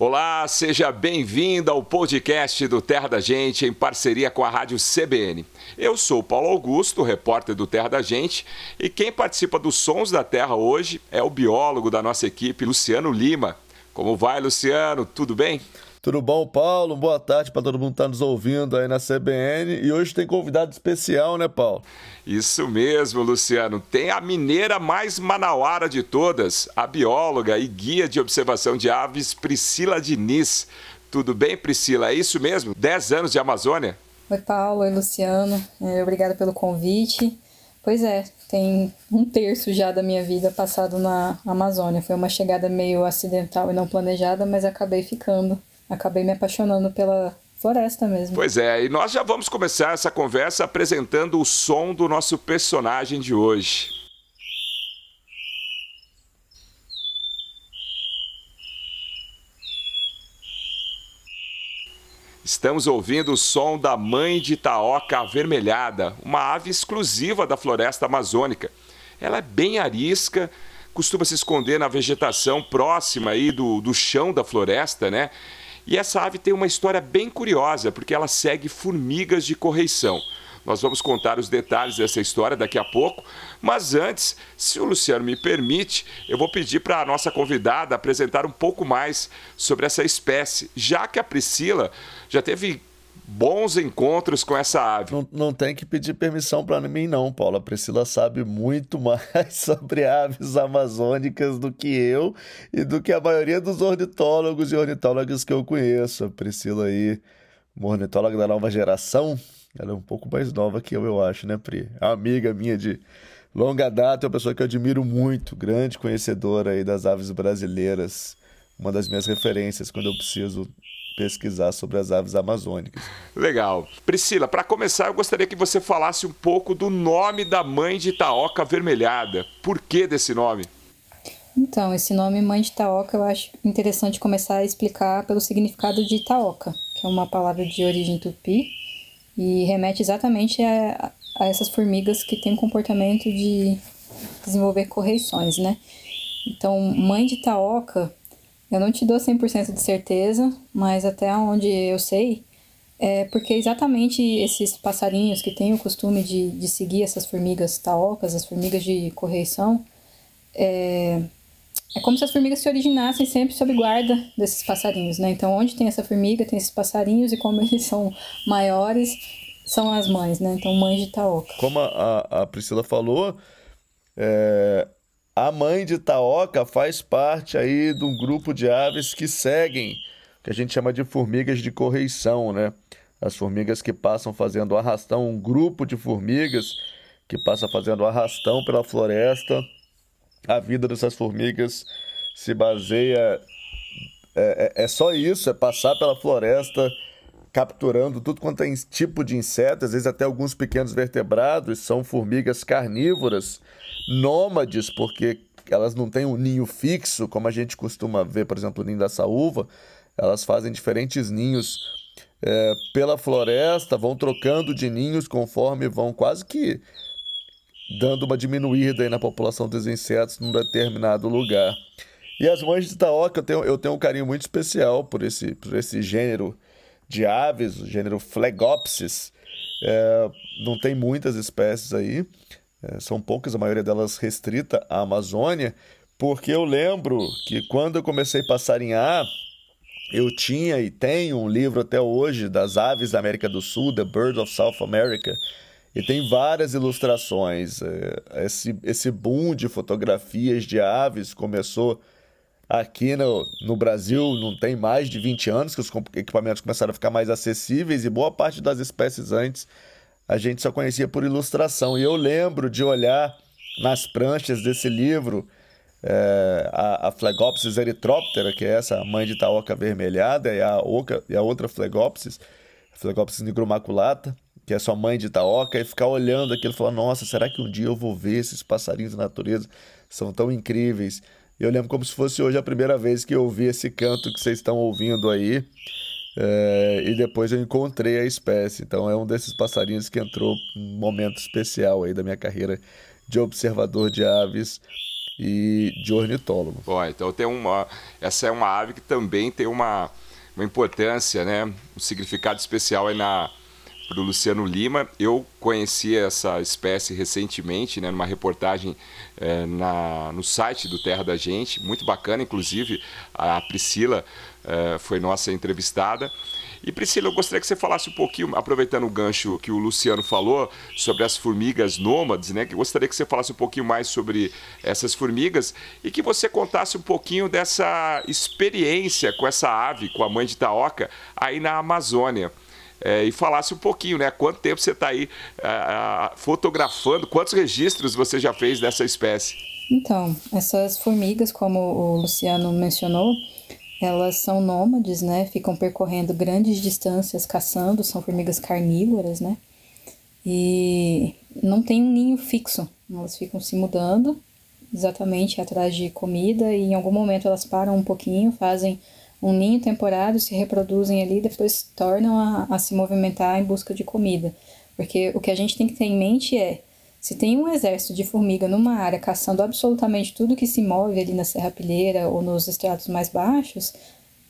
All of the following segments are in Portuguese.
Olá, seja bem-vindo ao podcast do Terra da Gente em parceria com a Rádio CBN. Eu sou Paulo Augusto, repórter do Terra da Gente, e quem participa dos Sons da Terra hoje é o biólogo da nossa equipe, Luciano Lima. Como vai, Luciano? Tudo bem? Tudo bom, Paulo? Boa tarde para todo mundo que está nos ouvindo aí na CBN. E hoje tem convidado especial, né, Paulo? Isso mesmo, Luciano. Tem a mineira mais manauara de todas, a bióloga e guia de observação de aves, Priscila Diniz. Tudo bem, Priscila? É isso mesmo? 10 anos de Amazônia? Oi, Paulo. Oi, Luciano. É, obrigada pelo convite. Pois é, tem um terço já da minha vida passado na Amazônia. Foi uma chegada meio acidental e não planejada, mas acabei ficando acabei me apaixonando pela floresta mesmo. Pois é, e nós já vamos começar essa conversa apresentando o som do nosso personagem de hoje. Estamos ouvindo o som da mãe de taoca avermelhada, uma ave exclusiva da floresta amazônica. Ela é bem arisca, costuma se esconder na vegetação próxima aí do, do chão da floresta, né? E essa ave tem uma história bem curiosa, porque ela segue formigas de correição. Nós vamos contar os detalhes dessa história daqui a pouco, mas antes, se o Luciano me permite, eu vou pedir para a nossa convidada apresentar um pouco mais sobre essa espécie, já que a Priscila já teve bons encontros com essa ave. Não, não tem que pedir permissão para mim, não, Paulo. A Priscila sabe muito mais sobre aves amazônicas do que eu e do que a maioria dos ornitólogos e ornitólogas que eu conheço. A Priscila aí, uma ornitóloga da nova geração, ela é um pouco mais nova que eu, eu acho, né, Pri? É amiga minha de longa data, é uma pessoa que eu admiro muito, grande conhecedora aí das aves brasileiras. Uma das minhas referências quando eu preciso pesquisar sobre as aves amazônicas. Legal. Priscila, para começar, eu gostaria que você falasse um pouco do nome da mãe de Itaoca avermelhada. Por que desse nome? Então, esse nome mãe de Itaoca eu acho interessante começar a explicar pelo significado de Itaoca, que é uma palavra de origem tupi e remete exatamente a, a essas formigas que têm o comportamento de desenvolver correições, né? Então, mãe de Itaoca eu não te dou 100% de certeza, mas até onde eu sei, é porque exatamente esses passarinhos que têm o costume de, de seguir essas formigas taocas, as formigas de correição, é, é como se as formigas se originassem sempre sob guarda desses passarinhos, né? Então, onde tem essa formiga, tem esses passarinhos, e como eles são maiores, são as mães, né? Então, mães de taoca. Como a, a Priscila falou, é, a mãe de Taoca faz parte aí de um grupo de aves que seguem, que a gente chama de formigas de correição, né? As formigas que passam fazendo arrastão, um grupo de formigas que passa fazendo arrastão pela floresta. A vida dessas formigas se baseia. É, é, é só isso, é passar pela floresta capturando tudo quanto é tipo de inseto, às vezes até alguns pequenos vertebrados, são formigas carnívoras nômades, porque elas não têm um ninho fixo, como a gente costuma ver, por exemplo, o ninho da saúva. Elas fazem diferentes ninhos é, pela floresta, vão trocando de ninhos conforme vão quase que dando uma diminuída aí na população dos insetos num determinado lugar. E as mães de Itaoca, eu tenho, eu tenho um carinho muito especial por esse, por esse gênero de aves, o gênero Phlegopsis. É, não tem muitas espécies aí, é, são poucas, a maioria delas restrita à Amazônia, porque eu lembro que quando eu comecei a passarinhar, eu tinha e tenho um livro até hoje das aves da América do Sul, The Birds of South America, e tem várias ilustrações. É, esse, esse boom de fotografias de aves começou aqui no, no Brasil, não tem mais de 20 anos que os equipamentos começaram a ficar mais acessíveis e boa parte das espécies antes a gente só conhecia por ilustração. E eu lembro de olhar nas pranchas desse livro é, a, a Phlegopsis erythroptera, que é essa mãe de taoca avermelhada, e a, oca, e a outra Phlegopsis, Phlegopsis nigromaculata, que é sua mãe de taoca, e ficar olhando aquilo e falar: Nossa, será que um dia eu vou ver esses passarinhos da natureza? São tão incríveis. Eu lembro como se fosse hoje a primeira vez que eu ouvi esse canto que vocês estão ouvindo aí. É, e depois eu encontrei a espécie. Então é um desses passarinhos que entrou um momento especial aí da minha carreira de observador de aves e de ornitólogo. Ó, então tem uma, essa é uma ave que também tem uma, uma importância, né? um significado especial aí na para o Luciano Lima. Eu conheci essa espécie recentemente, né, numa reportagem é, na, no site do Terra da Gente, muito bacana, inclusive a Priscila é, foi nossa entrevistada. E Priscila, eu gostaria que você falasse um pouquinho, aproveitando o gancho que o Luciano falou sobre as formigas nômades, né? Que gostaria que você falasse um pouquinho mais sobre essas formigas e que você contasse um pouquinho dessa experiência com essa ave, com a mãe de Taoca, aí na Amazônia. É, e falasse um pouquinho, né? Quanto tempo você está aí é, fotografando, quantos registros você já fez dessa espécie? Então, essas formigas, como o Luciano mencionou, elas são nômades, né? Ficam percorrendo grandes distâncias caçando, são formigas carnívoras, né? E não tem um ninho fixo, elas ficam se mudando exatamente atrás de comida e em algum momento elas param um pouquinho, fazem um ninho temporário, se reproduzem ali, depois tornam a, a se movimentar em busca de comida. Porque o que a gente tem que ter em mente é se tem um exército de formiga numa área caçando absolutamente tudo que se move ali na serrapilheira ou nos estratos mais baixos,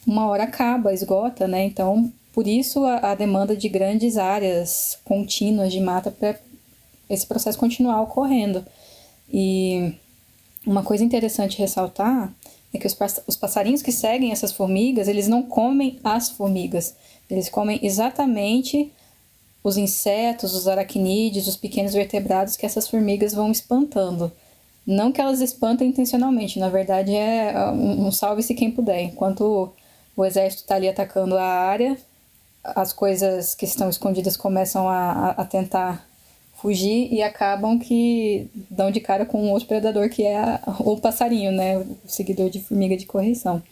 uma hora acaba, esgota, né? Então, por isso a, a demanda de grandes áreas contínuas de mata para esse processo continuar ocorrendo. E uma coisa interessante ressaltar é que os, os passarinhos que seguem essas formigas, eles não comem as formigas, eles comem exatamente os insetos, os aracnídeos, os pequenos vertebrados que essas formigas vão espantando. Não que elas espantem intencionalmente, na verdade é um, um salve-se quem puder. Enquanto o exército está ali atacando a área, as coisas que estão escondidas começam a, a, tentar fugir e acabam que dão de cara com um outro predador que é a, o passarinho, né, o seguidor de formiga de correção.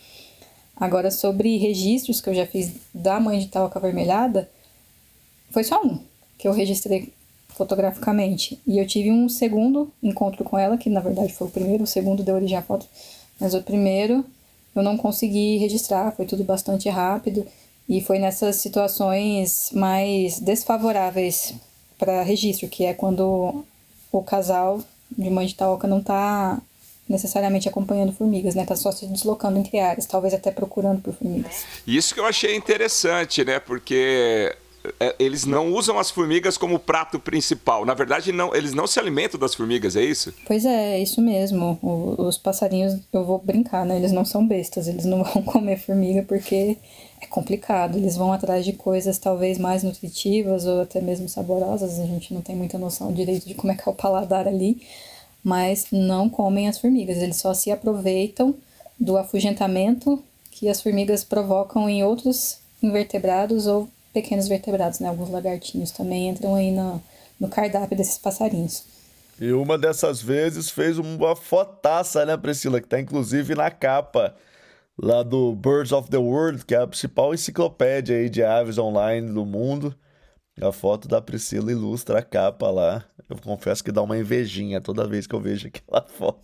Agora sobre registros que eu já fiz da mãe de talca avermelhada, foi só um que eu registrei fotograficamente. E eu tive um segundo encontro com ela, que na verdade foi o primeiro, o segundo deu origem à foto, mas o primeiro eu não consegui registrar, foi tudo bastante rápido. E foi nessas situações mais desfavoráveis para registro, que é quando o casal de mãe de Taoca não está necessariamente acompanhando formigas, né? Tá só se deslocando entre áreas, talvez até procurando por formigas. Isso que eu achei interessante, né? Porque é, eles não usam as formigas como prato principal. Na verdade, não, eles não se alimentam das formigas, é isso? Pois é, é isso mesmo. O, os passarinhos, eu vou brincar, né? Eles não são bestas, eles não vão comer formiga porque é complicado. Eles vão atrás de coisas talvez mais nutritivas ou até mesmo saborosas. A gente não tem muita noção direito de como é que é o paladar ali, mas não comem as formigas. Eles só se aproveitam do afugentamento que as formigas provocam em outros invertebrados ou pequenos vertebrados, né? Alguns lagartinhos também entram aí no, no cardápio desses passarinhos. E uma dessas vezes fez uma fotaça, né, Priscila? Que tá inclusive na capa lá do Birds of the World, que é a principal enciclopédia aí de aves online do mundo. A foto da Priscila ilustra a capa lá. Eu confesso que dá uma invejinha toda vez que eu vejo aquela foto.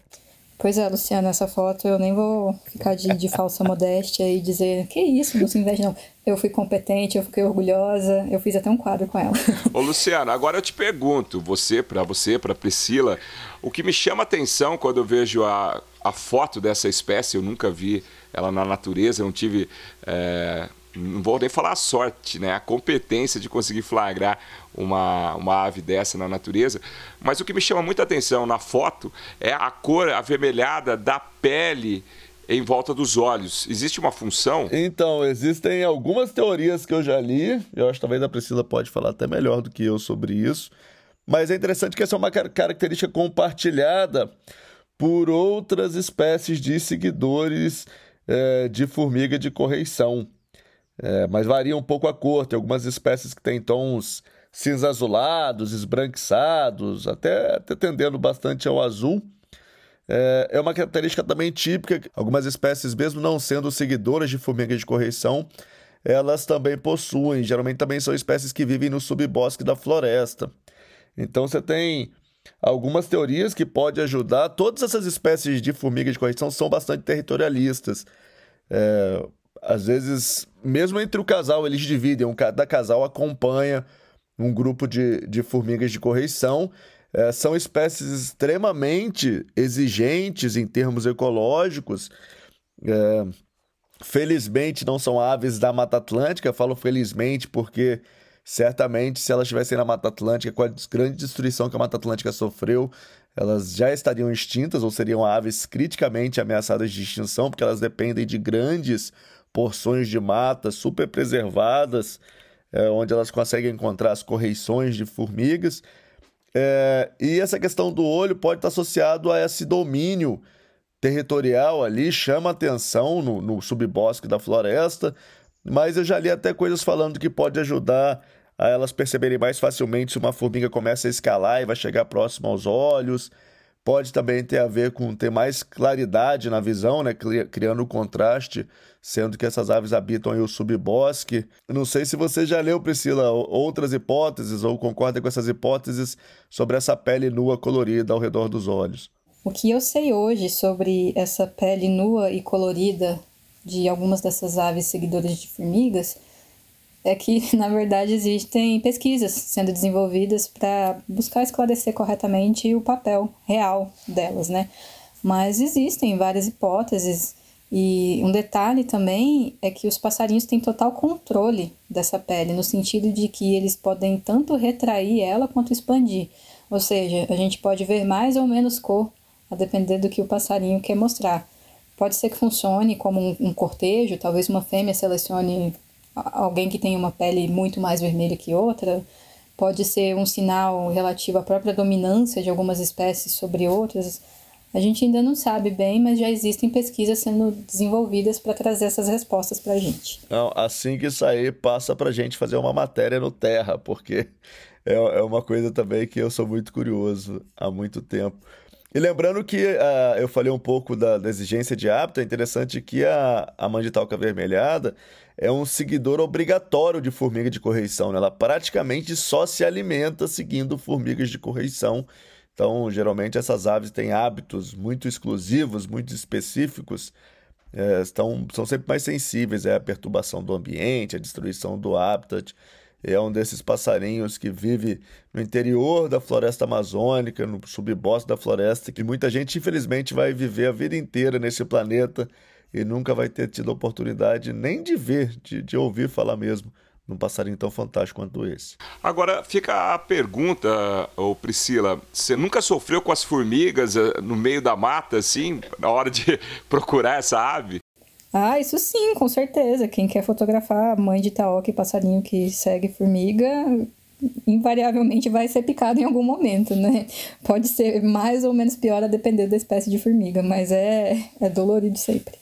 Pois é, Luciana, essa foto eu nem vou ficar de, de falsa modéstia e dizer que isso, não se inveja não. Eu fui competente, eu fiquei orgulhosa, eu fiz até um quadro com ela. Ô Luciana, agora eu te pergunto, você, para você, para Priscila, o que me chama atenção quando eu vejo a, a foto dessa espécie, eu nunca vi ela na natureza, eu não tive... É não vou nem falar a sorte, né? a competência de conseguir flagrar uma, uma ave dessa na natureza. Mas o que me chama muita atenção na foto é a cor avermelhada da pele em volta dos olhos. Existe uma função? Então, existem algumas teorias que eu já li. Eu acho que talvez a Priscila pode falar até melhor do que eu sobre isso. Mas é interessante que essa é uma característica compartilhada por outras espécies de seguidores é, de formiga de correição. É, mas varia um pouco a cor. Tem algumas espécies que têm tons cinza azulados, esbranquiçados, até, até tendendo bastante ao azul. É, é uma característica também típica. Algumas espécies, mesmo não sendo seguidoras de formigas de correição, elas também possuem. Geralmente também são espécies que vivem no subbosque da floresta. Então você tem algumas teorias que podem ajudar. Todas essas espécies de formigas de correição são bastante territorialistas. É, às vezes, mesmo entre o casal, eles dividem. Um, cada casal acompanha um grupo de, de formigas de correição. é, são espécies extremamente exigentes em termos ecológicos. É, felizmente não são aves da Mata Atlântica, falo felizmente porque certamente se elas estivessem na Mata Atlântica, com a grande destruição que a Mata Atlântica sofreu, elas já estariam extintas ou seriam aves criticamente ameaçadas de extinção, porque elas dependem de grandes porções de mata super preservadas, é, onde elas conseguem encontrar as correições de formigas. É, e essa questão do olho pode estar associado a esse domínio territorial ali, chama atenção no, no subbosque da floresta, mas eu já li até coisas falando que pode ajudar a elas perceberem mais facilmente se uma formiga começa a escalar e vai chegar próximo aos olhos. Pode também ter a ver com ter mais claridade na visão, né? criando contraste, sendo que essas aves habitam o subbosque. Não sei se você já leu, Priscila, outras hipóteses ou concorda com essas hipóteses sobre essa pele nua colorida ao redor dos olhos. O que eu sei hoje sobre essa pele nua e colorida de algumas dessas aves seguidoras de formigas é que, na verdade, existem pesquisas sendo desenvolvidas para buscar esclarecer corretamente o papel real delas, né? Mas existem várias hipóteses e um detalhe também é que os passarinhos têm total controle dessa pele, no sentido de que eles podem tanto retrair ela quanto expandir. Ou seja, a gente pode ver mais ou menos cor, a depender do que o passarinho quer mostrar. Pode ser que funcione como um, um cortejo, talvez uma fêmea selecione alguém que tem uma pele muito mais vermelha que outra, pode ser um sinal relativo à própria dominância de algumas espécies sobre outras. A gente ainda não sabe bem, mas já existem pesquisas sendo desenvolvidas para trazer essas respostas para a gente. Não, assim que sair, passa para a gente fazer uma matéria no Terra, porque é, é uma coisa também que eu sou muito curioso há muito tempo. E lembrando que uh, eu falei um pouco da, da, exigência de hábito, é interessante que a, a manditalca avermelhada é um seguidor obrigatório de formiga de correição. Né? Ela praticamente só se alimenta seguindo formigas de correição. Então, geralmente, essas aves têm hábitos muito exclusivos, muito específicos, é, estão, são sempre mais sensíveis à perturbação do ambiente, à destruição do habitat é um desses passarinhos que vive no interior da floresta amazônica, no subbosque da floresta, que muita gente, infelizmente, vai viver a vida inteira nesse planeta e nunca vai ter tido a oportunidade nem de ver, de, de ouvir falar mesmo num passarinho tão fantástico quanto esse. Agora, fica a pergunta, ô Priscila, você nunca sofreu com as formigas eh, no meio da mata, assim, na hora de procurar essa ave? Ah, isso sim, com certeza. Quem quer fotografar mãe de taoca e passarinho que segue formiga, invariavelmente vai ser picado em algum momento, né? Pode ser mais ou menos pior a depender da espécie de formiga, mas é, é dolorido sempre.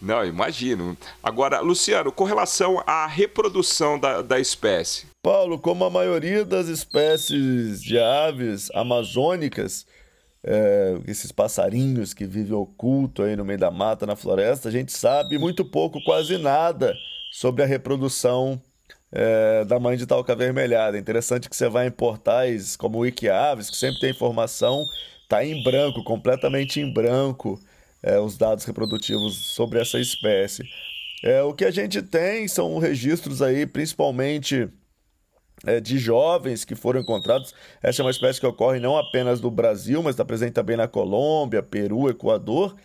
Não, imagino. Agora, Luciano, com relação à reprodução da, da espécie. Paulo, como a maioria das espécies de aves amazônicas, é, esses passarinhos que vivem oculto aí no meio da mata, na floresta, a gente sabe muito pouco, quase nada, sobre a reprodução é, da mãe de talca avermelhada. É interessante que você vai em portais como o Wikiaves, que sempre tem informação, tá em branco, completamente em branco, é, os dados reprodutivos sobre essa espécie. É, o que a gente tem são registros aí, principalmente de jovens que foram encontrados. Essa é uma espécie que ocorre não apenas no Brasil, mas está presente também na Colômbia, Peru, Equador.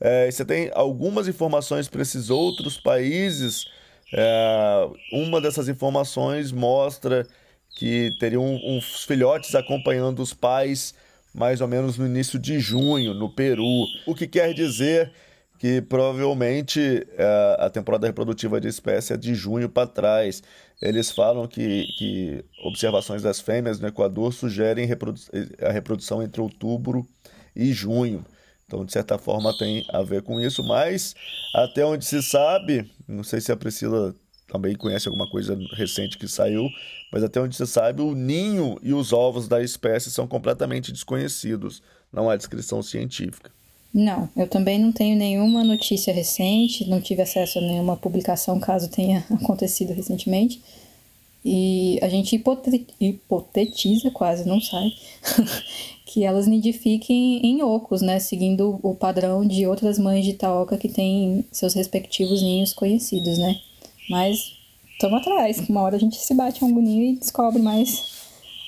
É, você tem algumas informações para esses outros países. É, uma dessas informações mostra que teriam uns filhotes acompanhando os pais mais ou menos no início de junho, no Peru. O que quer dizer que provavelmente é, a temporada reprodutiva de espécie é de junho para trás. Eles falam que, que observações das fêmeas no Equador sugerem reprodu a reprodução entre outubro e junho. Então, de certa forma, tem a ver com isso, mas até onde se sabe, não sei se a Priscila também conhece alguma coisa recente que saiu, mas até onde se sabe, o ninho e os ovos da espécie são completamente desconhecidos. Não há descrição científica. Não, eu também não tenho nenhuma notícia recente, não tive acesso a nenhuma publicação, caso tenha acontecido recentemente. E a gente hipotetiza, quase não sai, que elas nidifiquem em ocos, né? Seguindo o padrão de outras mães de Itaoca que têm seus respectivos ninhos conhecidos, né? Mas estamos atrás, uma hora a gente se bate em algum ninho e descobre mais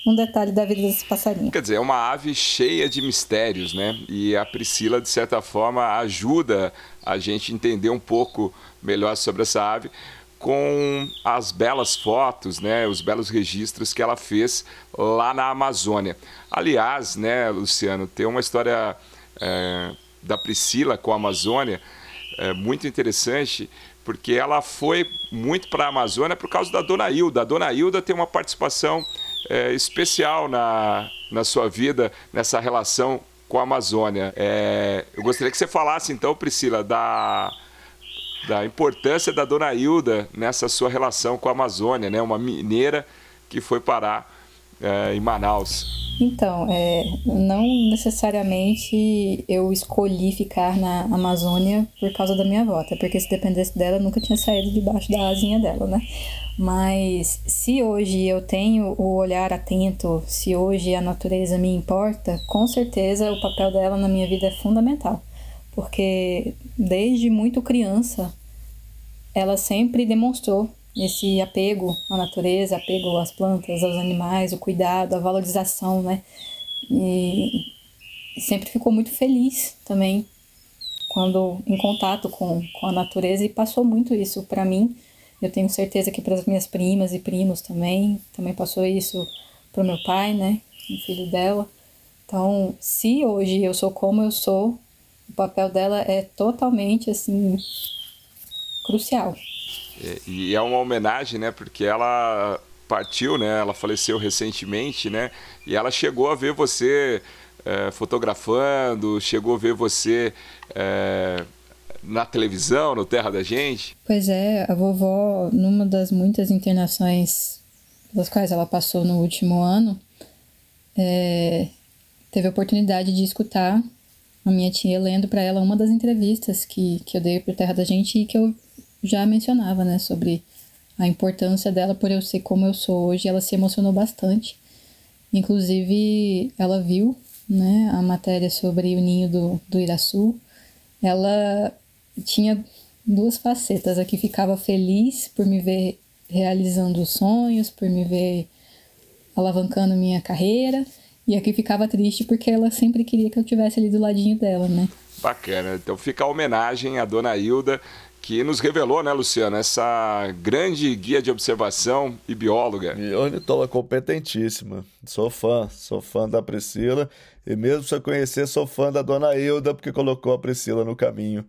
um detalhe da vida desse passarinho. Quer dizer, é uma ave cheia de mistérios, né? E a Priscila, de certa forma, ajuda a gente entender um pouco melhor sobre essa ave com as belas fotos, né, os belos registros que ela fez lá na Amazônia. Aliás, né, Luciano, tem uma história é, da Priscila com a Amazônia é, muito interessante, porque ela foi muito para a Amazônia por causa da Dona Hilda. A Dona Hilda tem uma participação é, especial na, na sua vida, nessa relação com a Amazônia. É, eu gostaria que você falasse, então, Priscila, da da importância da Dona Hilda nessa sua relação com a Amazônia, né? Uma mineira que foi parar é, em Manaus. Então, é, não necessariamente eu escolhi ficar na Amazônia por causa da minha avó, até porque se dependesse dela, eu nunca tinha saído debaixo da asinha dela, né? Mas se hoje eu tenho o olhar atento, se hoje a natureza me importa, com certeza o papel dela na minha vida é fundamental porque desde muito criança ela sempre demonstrou esse apego à natureza, apego às plantas, aos animais, o cuidado, a valorização, né? E sempre ficou muito feliz também quando em contato com, com a natureza e passou muito isso para mim. Eu tenho certeza que para as minhas primas e primos também, também passou isso para o meu pai, né? O filho dela. Então, se hoje eu sou como eu sou, o papel dela é totalmente assim crucial. E é uma homenagem, né? Porque ela partiu, né? Ela faleceu recentemente, né? E ela chegou a ver você é, fotografando, chegou a ver você é, na televisão, no Terra da Gente. Pois é, a vovó, numa das muitas internações das quais ela passou no último ano, é, teve a oportunidade de escutar a minha tia lendo para ela uma das entrevistas que, que eu dei para Terra da Gente e que eu já mencionava, né, sobre a importância dela por eu ser como eu sou hoje. Ela se emocionou bastante. Inclusive, ela viu, né, a matéria sobre o ninho do, do Iraçu. Ela tinha duas facetas. Aqui ficava feliz por me ver realizando os sonhos, por me ver alavancando minha carreira e aqui ficava triste porque ela sempre queria que eu tivesse ali do ladinho dela, né? Bacana. Então fica a homenagem à dona Hilda, que nos revelou, né, Luciano, essa grande guia de observação e bióloga. E ornitóloga competentíssima. Sou fã, sou fã da Priscila. E mesmo se eu conhecer, sou fã da dona Hilda, porque colocou a Priscila no caminho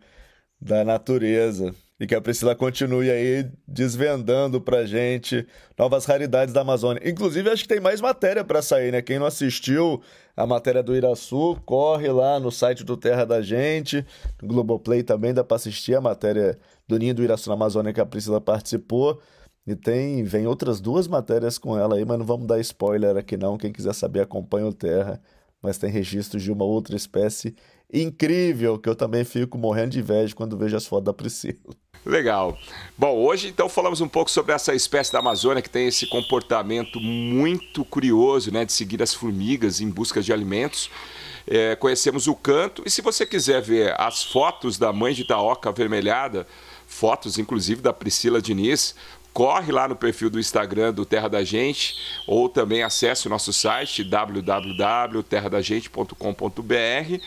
da natureza. E que a Priscila continue aí desvendando pra gente novas raridades da Amazônia. Inclusive, acho que tem mais matéria para sair, né? Quem não assistiu a matéria do Iraçu, corre lá no site do Terra da Gente. No Globoplay também dá para assistir a matéria do Ninho do Iraçu na Amazônia que a Priscila participou. E tem, vem outras duas matérias com ela aí, mas não vamos dar spoiler aqui não. Quem quiser saber, acompanha o Terra. Mas tem registros de uma outra espécie incrível que eu também fico morrendo de inveja quando vejo as fotos da Priscila. Legal. Bom, hoje então falamos um pouco sobre essa espécie da Amazônia que tem esse comportamento muito curioso, né, de seguir as formigas em busca de alimentos. É, conhecemos o canto e se você quiser ver as fotos da mãe de Itaoca avermelhada, fotos inclusive da Priscila Diniz, corre lá no perfil do Instagram do Terra da Gente ou também acesse o nosso site www.terradagente.com.br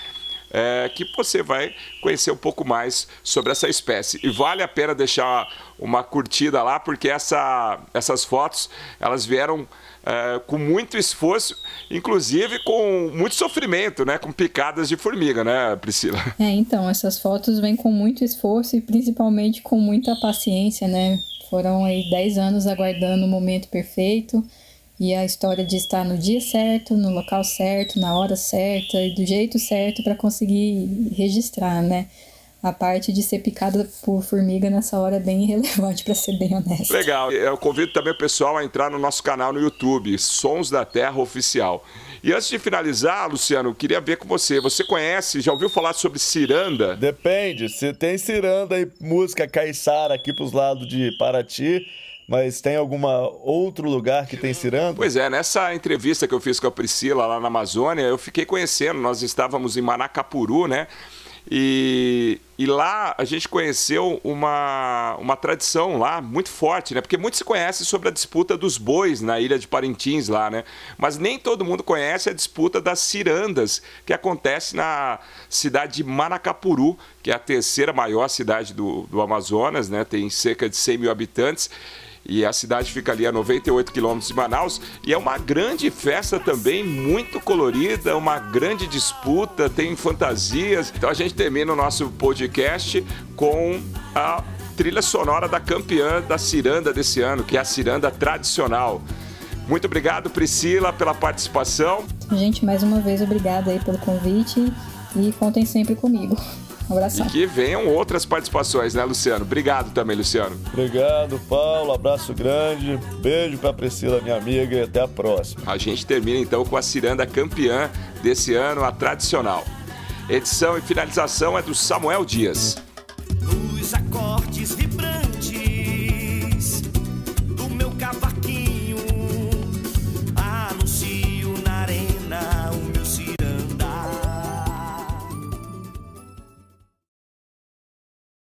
é, que você vai conhecer um pouco mais sobre essa espécie. E vale a pena deixar uma curtida lá, porque essa, essas fotos elas vieram é, com muito esforço, inclusive com muito sofrimento, né? Com picadas de formiga, né, Priscila? É, então, essas fotos vêm com muito esforço e principalmente com muita paciência, né? Foram aí 10 anos aguardando o momento perfeito e a história de estar no dia certo, no local certo, na hora certa e do jeito certo para conseguir registrar, né? A parte de ser picada por formiga nessa hora é bem irrelevante, para ser bem honesto. Legal. Eu convido também o pessoal a entrar no nosso canal no YouTube, Sons da Terra Oficial. E antes de finalizar, Luciano, eu queria ver com você. Você conhece, já ouviu falar sobre ciranda? Depende. Se tem ciranda e música caiçara aqui para os lados de Paraty, mas tem alguma outro lugar que tem ciranda? Pois é, nessa entrevista que eu fiz com a Priscila lá na Amazônia, eu fiquei conhecendo, nós estávamos em Manacapuru, né? E, e lá a gente conheceu uma, uma tradição lá muito forte, né? Porque muito se conhece sobre a disputa dos bois na ilha de Parintins lá, né? Mas nem todo mundo conhece a disputa das cirandas, que acontece na cidade de Manacapuru, que é a terceira maior cidade do, do Amazonas, né? Tem cerca de 100 mil habitantes e a cidade fica ali a 98 quilômetros de Manaus e é uma grande festa também, muito colorida, uma grande disputa, tem fantasias. Então a gente termina o nosso podcast com a trilha sonora da campeã da ciranda desse ano, que é a ciranda tradicional. Muito obrigado, Priscila, pela participação. Gente, mais uma vez, obrigada aí pelo convite e contem sempre comigo. Um abração. E que venham outras participações, né, Luciano? Obrigado também, Luciano. Obrigado, Paulo. Abraço grande. Beijo pra Priscila, minha amiga, e até a próxima. A gente termina então com a ciranda campeã desse ano, a tradicional. Edição e finalização é do Samuel Dias.